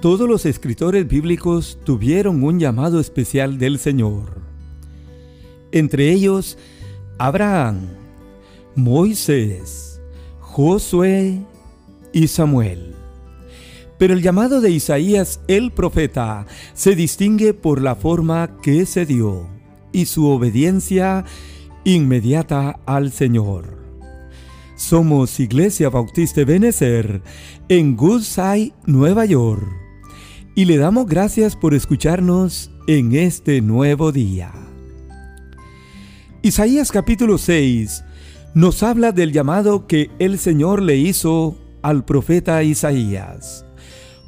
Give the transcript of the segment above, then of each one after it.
todos los escritores bíblicos tuvieron un llamado especial del Señor. Entre ellos, Abraham, Moisés, Josué y Samuel. Pero el llamado de Isaías el profeta se distingue por la forma que se dio y su obediencia inmediata al Señor. Somos Iglesia Bautista Benecer en Goodside, Nueva York, y le damos gracias por escucharnos en este nuevo día. Isaías capítulo 6 nos habla del llamado que el Señor le hizo al profeta Isaías,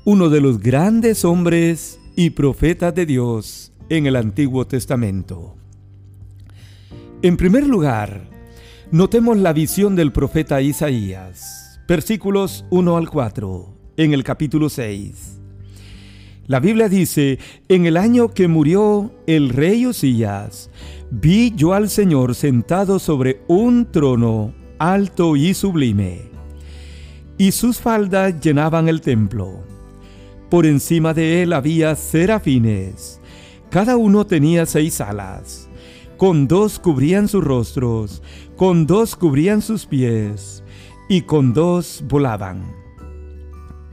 uno de los grandes hombres y profetas de Dios en el Antiguo Testamento. En primer lugar, notemos la visión del profeta Isaías, versículos 1 al 4, en el capítulo 6. La Biblia dice, en el año que murió el rey Usías, vi yo al Señor sentado sobre un trono alto y sublime, y sus faldas llenaban el templo. Por encima de él había serafines, cada uno tenía seis alas, con dos cubrían sus rostros, con dos cubrían sus pies, y con dos volaban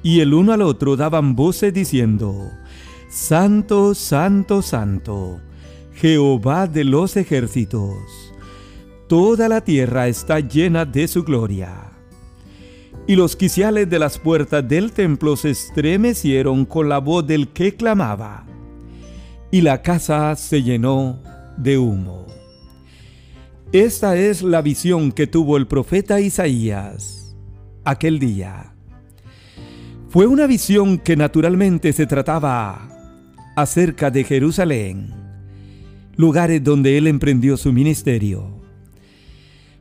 y el uno al otro daban voces diciendo, Santo, Santo, Santo, Jehová de los ejércitos, toda la tierra está llena de su gloria. Y los quiciales de las puertas del templo se estremecieron con la voz del que clamaba, y la casa se llenó de humo. Esta es la visión que tuvo el profeta Isaías aquel día. Fue una visión que naturalmente se trataba acerca de Jerusalén, lugares donde él emprendió su ministerio.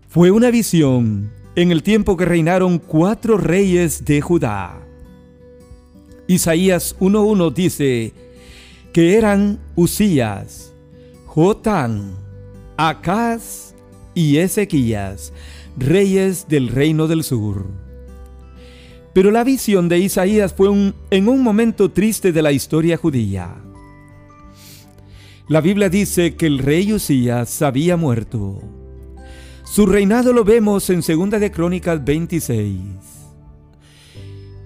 Fue una visión en el tiempo que reinaron cuatro reyes de Judá. Isaías 1.1 dice que eran Usías, Jotán, Acaz y Ezequías, reyes del reino del sur. Pero la visión de Isaías fue en un momento triste de la historia judía. La Biblia dice que el rey Usías había muerto. Su reinado lo vemos en 2 de Crónicas 26.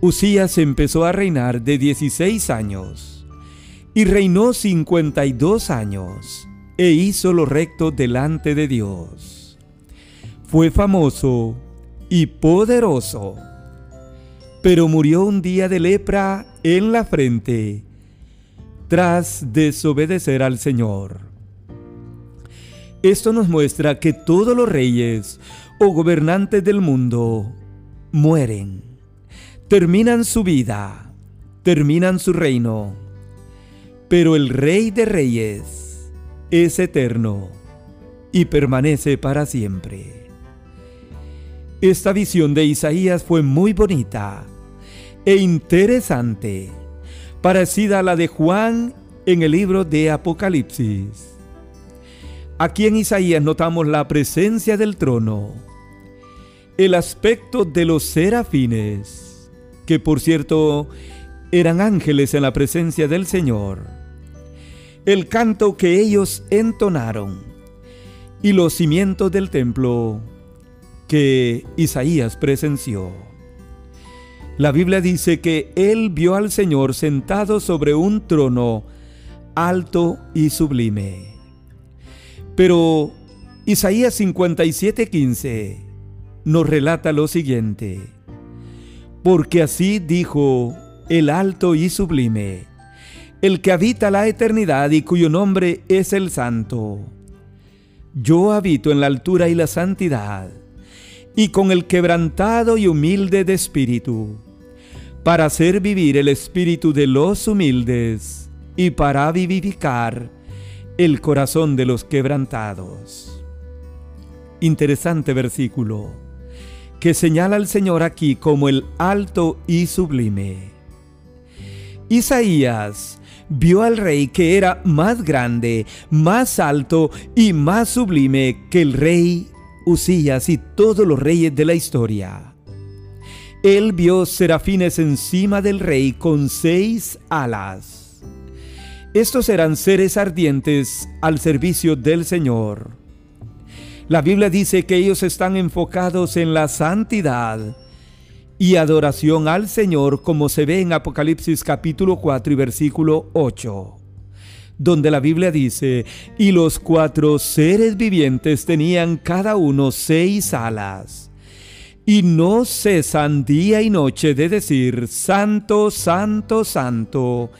Usías empezó a reinar de 16 años y reinó 52 años e hizo lo recto delante de Dios. Fue famoso y poderoso pero murió un día de lepra en la frente tras desobedecer al Señor. Esto nos muestra que todos los reyes o gobernantes del mundo mueren, terminan su vida, terminan su reino, pero el Rey de Reyes es eterno y permanece para siempre. Esta visión de Isaías fue muy bonita e interesante, parecida a la de Juan en el libro de Apocalipsis. Aquí en Isaías notamos la presencia del trono, el aspecto de los serafines, que por cierto eran ángeles en la presencia del Señor, el canto que ellos entonaron y los cimientos del templo que Isaías presenció. La Biblia dice que él vio al Señor sentado sobre un trono alto y sublime. Pero Isaías 57:15 nos relata lo siguiente. Porque así dijo el alto y sublime, el que habita la eternidad y cuyo nombre es el santo. Yo habito en la altura y la santidad y con el quebrantado y humilde de espíritu, para hacer vivir el espíritu de los humildes y para vivificar el corazón de los quebrantados. Interesante versículo que señala al Señor aquí como el alto y sublime. Isaías vio al rey que era más grande, más alto y más sublime que el rey Usías y todos los reyes de la historia. él vio serafines encima del rey con seis alas. Estos eran seres ardientes al servicio del Señor. La Biblia dice que ellos están enfocados en la santidad y adoración al Señor como se ve en Apocalipsis capítulo 4 y versículo 8 donde la Biblia dice, y los cuatro seres vivientes tenían cada uno seis alas, y no cesan día y noche de decir, Santo, Santo, Santo,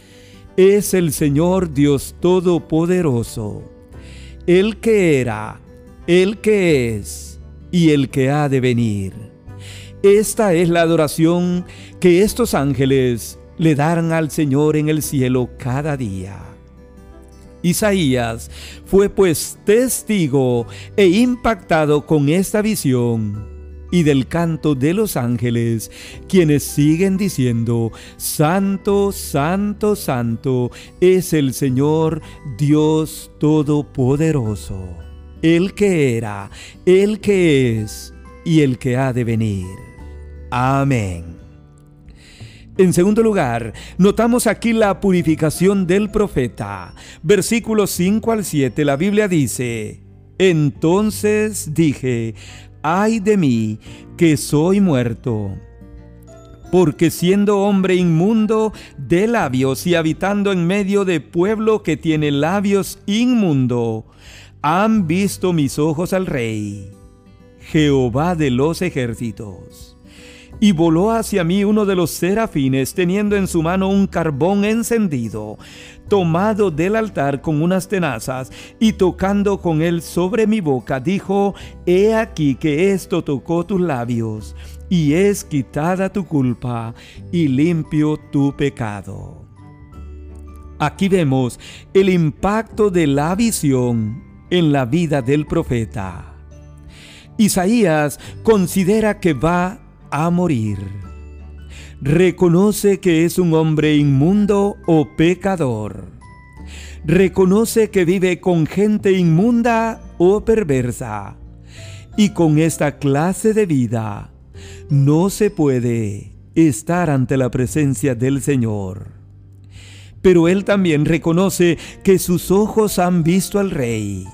es el Señor Dios Todopoderoso, el que era, el que es y el que ha de venir. Esta es la adoración que estos ángeles le darán al Señor en el cielo cada día. Isaías fue pues testigo e impactado con esta visión y del canto de los ángeles, quienes siguen diciendo, Santo, Santo, Santo es el Señor Dios Todopoderoso, el que era, el que es y el que ha de venir. Amén. En segundo lugar, notamos aquí la purificación del profeta. Versículos 5 al 7, la Biblia dice, Entonces dije, ay de mí, que soy muerto. Porque siendo hombre inmundo de labios y habitando en medio de pueblo que tiene labios inmundo, han visto mis ojos al Rey, Jehová de los ejércitos y voló hacia mí uno de los serafines teniendo en su mano un carbón encendido, tomado del altar con unas tenazas, y tocando con él sobre mi boca, dijo, He aquí que esto tocó tus labios, y es quitada tu culpa, y limpio tu pecado. Aquí vemos el impacto de la visión en la vida del profeta. Isaías considera que va a morir. Reconoce que es un hombre inmundo o pecador. Reconoce que vive con gente inmunda o perversa. Y con esta clase de vida no se puede estar ante la presencia del Señor. Pero él también reconoce que sus ojos han visto al Rey,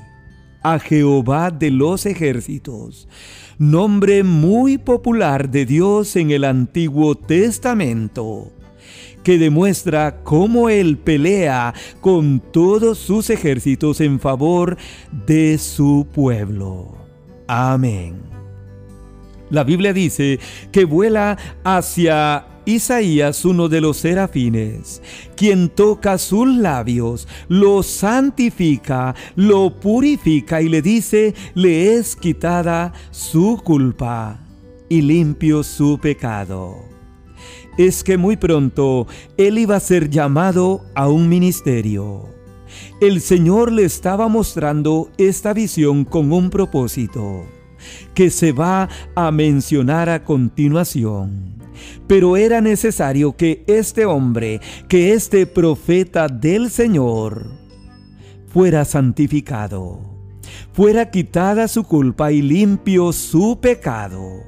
a Jehová de los ejércitos, nombre muy popular de Dios en el Antiguo Testamento, que demuestra cómo Él pelea con todos sus ejércitos en favor de su pueblo. Amén. La Biblia dice que vuela hacia Isaías, uno de los serafines, quien toca sus labios, lo santifica, lo purifica y le dice, le es quitada su culpa y limpio su pecado. Es que muy pronto él iba a ser llamado a un ministerio. El Señor le estaba mostrando esta visión con un propósito que se va a mencionar a continuación. Pero era necesario que este hombre, que este profeta del Señor, fuera santificado, fuera quitada su culpa y limpio su pecado.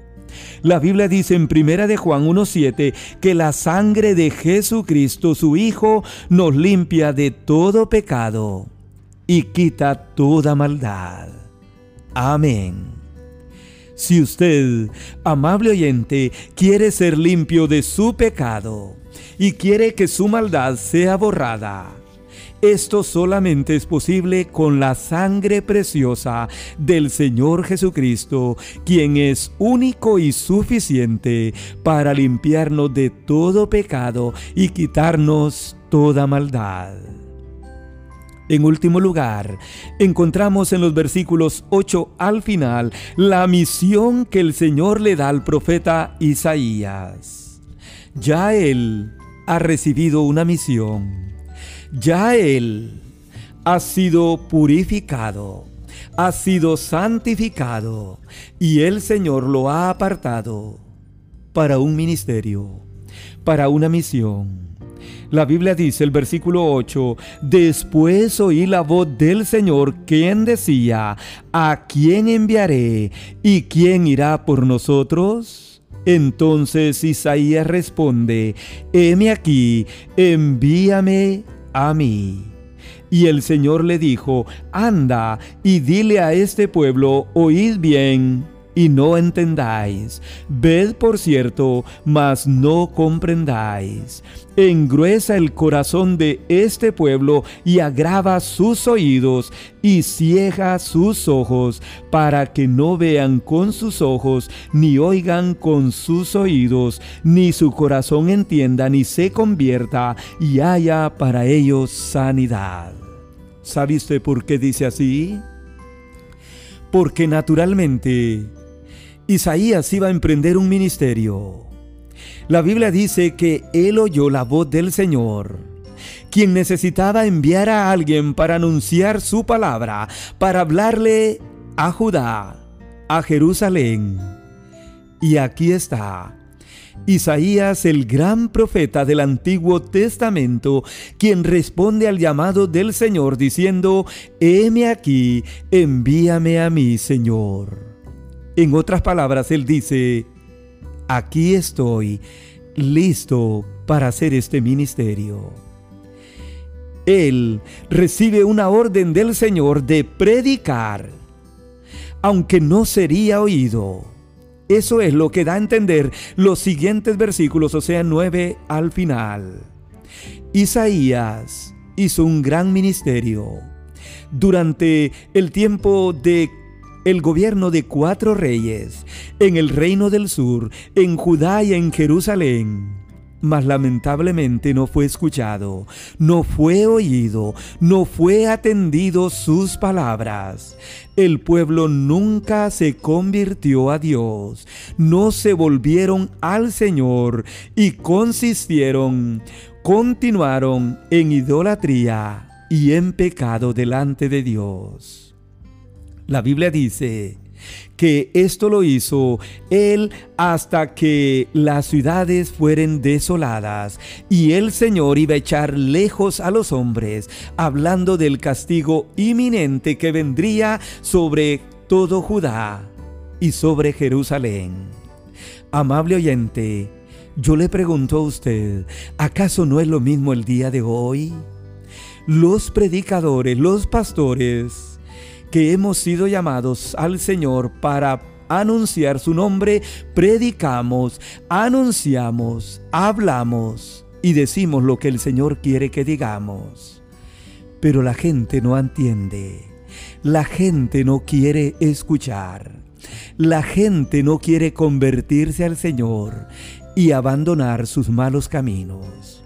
La Biblia dice en Primera de Juan 1:7 que la sangre de Jesucristo su hijo nos limpia de todo pecado y quita toda maldad. Amén. Si usted, amable oyente, quiere ser limpio de su pecado y quiere que su maldad sea borrada, esto solamente es posible con la sangre preciosa del Señor Jesucristo, quien es único y suficiente para limpiarnos de todo pecado y quitarnos toda maldad. En último lugar, encontramos en los versículos 8 al final la misión que el Señor le da al profeta Isaías. Ya él ha recibido una misión. Ya él ha sido purificado, ha sido santificado y el Señor lo ha apartado para un ministerio, para una misión la Biblia dice, el versículo 8, después oí la voz del Señor quien decía, ¿a quién enviaré y quién irá por nosotros? Entonces Isaías responde, heme aquí, envíame a mí. Y el Señor le dijo, anda y dile a este pueblo, oíd bien y no entendáis. Ved por cierto, mas no comprendáis. Engruesa el corazón de este pueblo y agrava sus oídos y ciega sus ojos, para que no vean con sus ojos, ni oigan con sus oídos, ni su corazón entienda, ni se convierta, y haya para ellos sanidad. ¿Sabe usted por qué dice así? Porque naturalmente Isaías iba a emprender un ministerio. La Biblia dice que él oyó la voz del Señor, quien necesitaba enviar a alguien para anunciar su palabra, para hablarle a Judá, a Jerusalén. Y aquí está. Isaías, el gran profeta del Antiguo Testamento, quien responde al llamado del Señor diciendo, heme aquí, envíame a mí, Señor. En otras palabras, Él dice, aquí estoy listo para hacer este ministerio. Él recibe una orden del Señor de predicar, aunque no sería oído. Eso es lo que da a entender los siguientes versículos, o sea, nueve al final. Isaías hizo un gran ministerio. Durante el tiempo de el gobierno de cuatro reyes en el reino del sur, en Judá y en Jerusalén. Mas lamentablemente no fue escuchado, no fue oído, no fue atendido sus palabras. El pueblo nunca se convirtió a Dios, no se volvieron al Señor y consistieron, continuaron en idolatría y en pecado delante de Dios. La Biblia dice que esto lo hizo él hasta que las ciudades fueren desoladas y el Señor iba a echar lejos a los hombres, hablando del castigo inminente que vendría sobre todo Judá y sobre Jerusalén. Amable oyente, yo le pregunto a usted, ¿acaso no es lo mismo el día de hoy? Los predicadores, los pastores, que hemos sido llamados al Señor para anunciar su nombre, predicamos, anunciamos, hablamos y decimos lo que el Señor quiere que digamos. Pero la gente no entiende, la gente no quiere escuchar, la gente no quiere convertirse al Señor y abandonar sus malos caminos.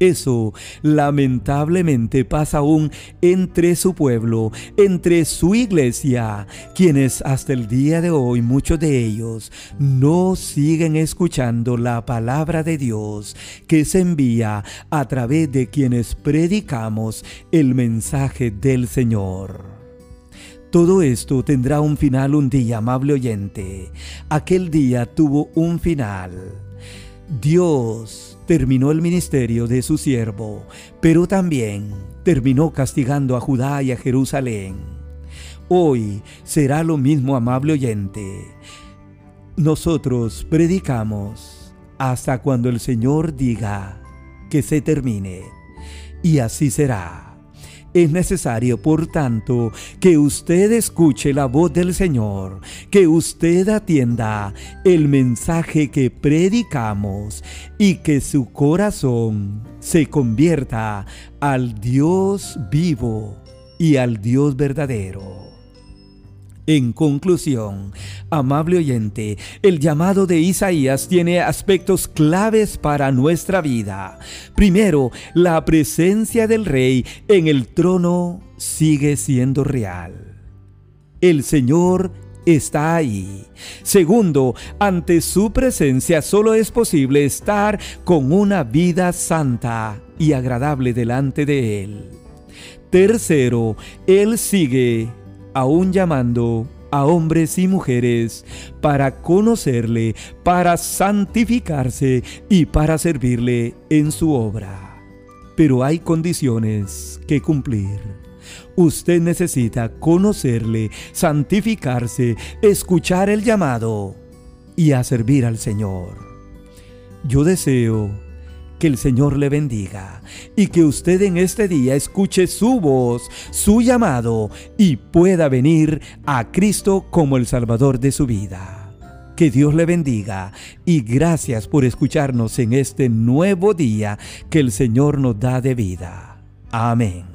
Eso lamentablemente pasa aún entre su pueblo, entre su iglesia, quienes hasta el día de hoy muchos de ellos no siguen escuchando la palabra de Dios que se envía a través de quienes predicamos el mensaje del Señor. Todo esto tendrá un final un día, amable oyente. Aquel día tuvo un final. Dios terminó el ministerio de su siervo, pero también terminó castigando a Judá y a Jerusalén. Hoy será lo mismo, amable oyente. Nosotros predicamos hasta cuando el Señor diga que se termine. Y así será. Es necesario, por tanto, que usted escuche la voz del Señor, que usted atienda el mensaje que predicamos y que su corazón se convierta al Dios vivo y al Dios verdadero. En conclusión, amable oyente, el llamado de Isaías tiene aspectos claves para nuestra vida. Primero, la presencia del rey en el trono sigue siendo real. El Señor está ahí. Segundo, ante su presencia solo es posible estar con una vida santa y agradable delante de Él. Tercero, Él sigue aún llamando a hombres y mujeres para conocerle, para santificarse y para servirle en su obra. Pero hay condiciones que cumplir. Usted necesita conocerle, santificarse, escuchar el llamado y a servir al Señor. Yo deseo que el Señor le bendiga y que usted en este día escuche su voz, su llamado y pueda venir a Cristo como el Salvador de su vida. Que Dios le bendiga y gracias por escucharnos en este nuevo día que el Señor nos da de vida. Amén.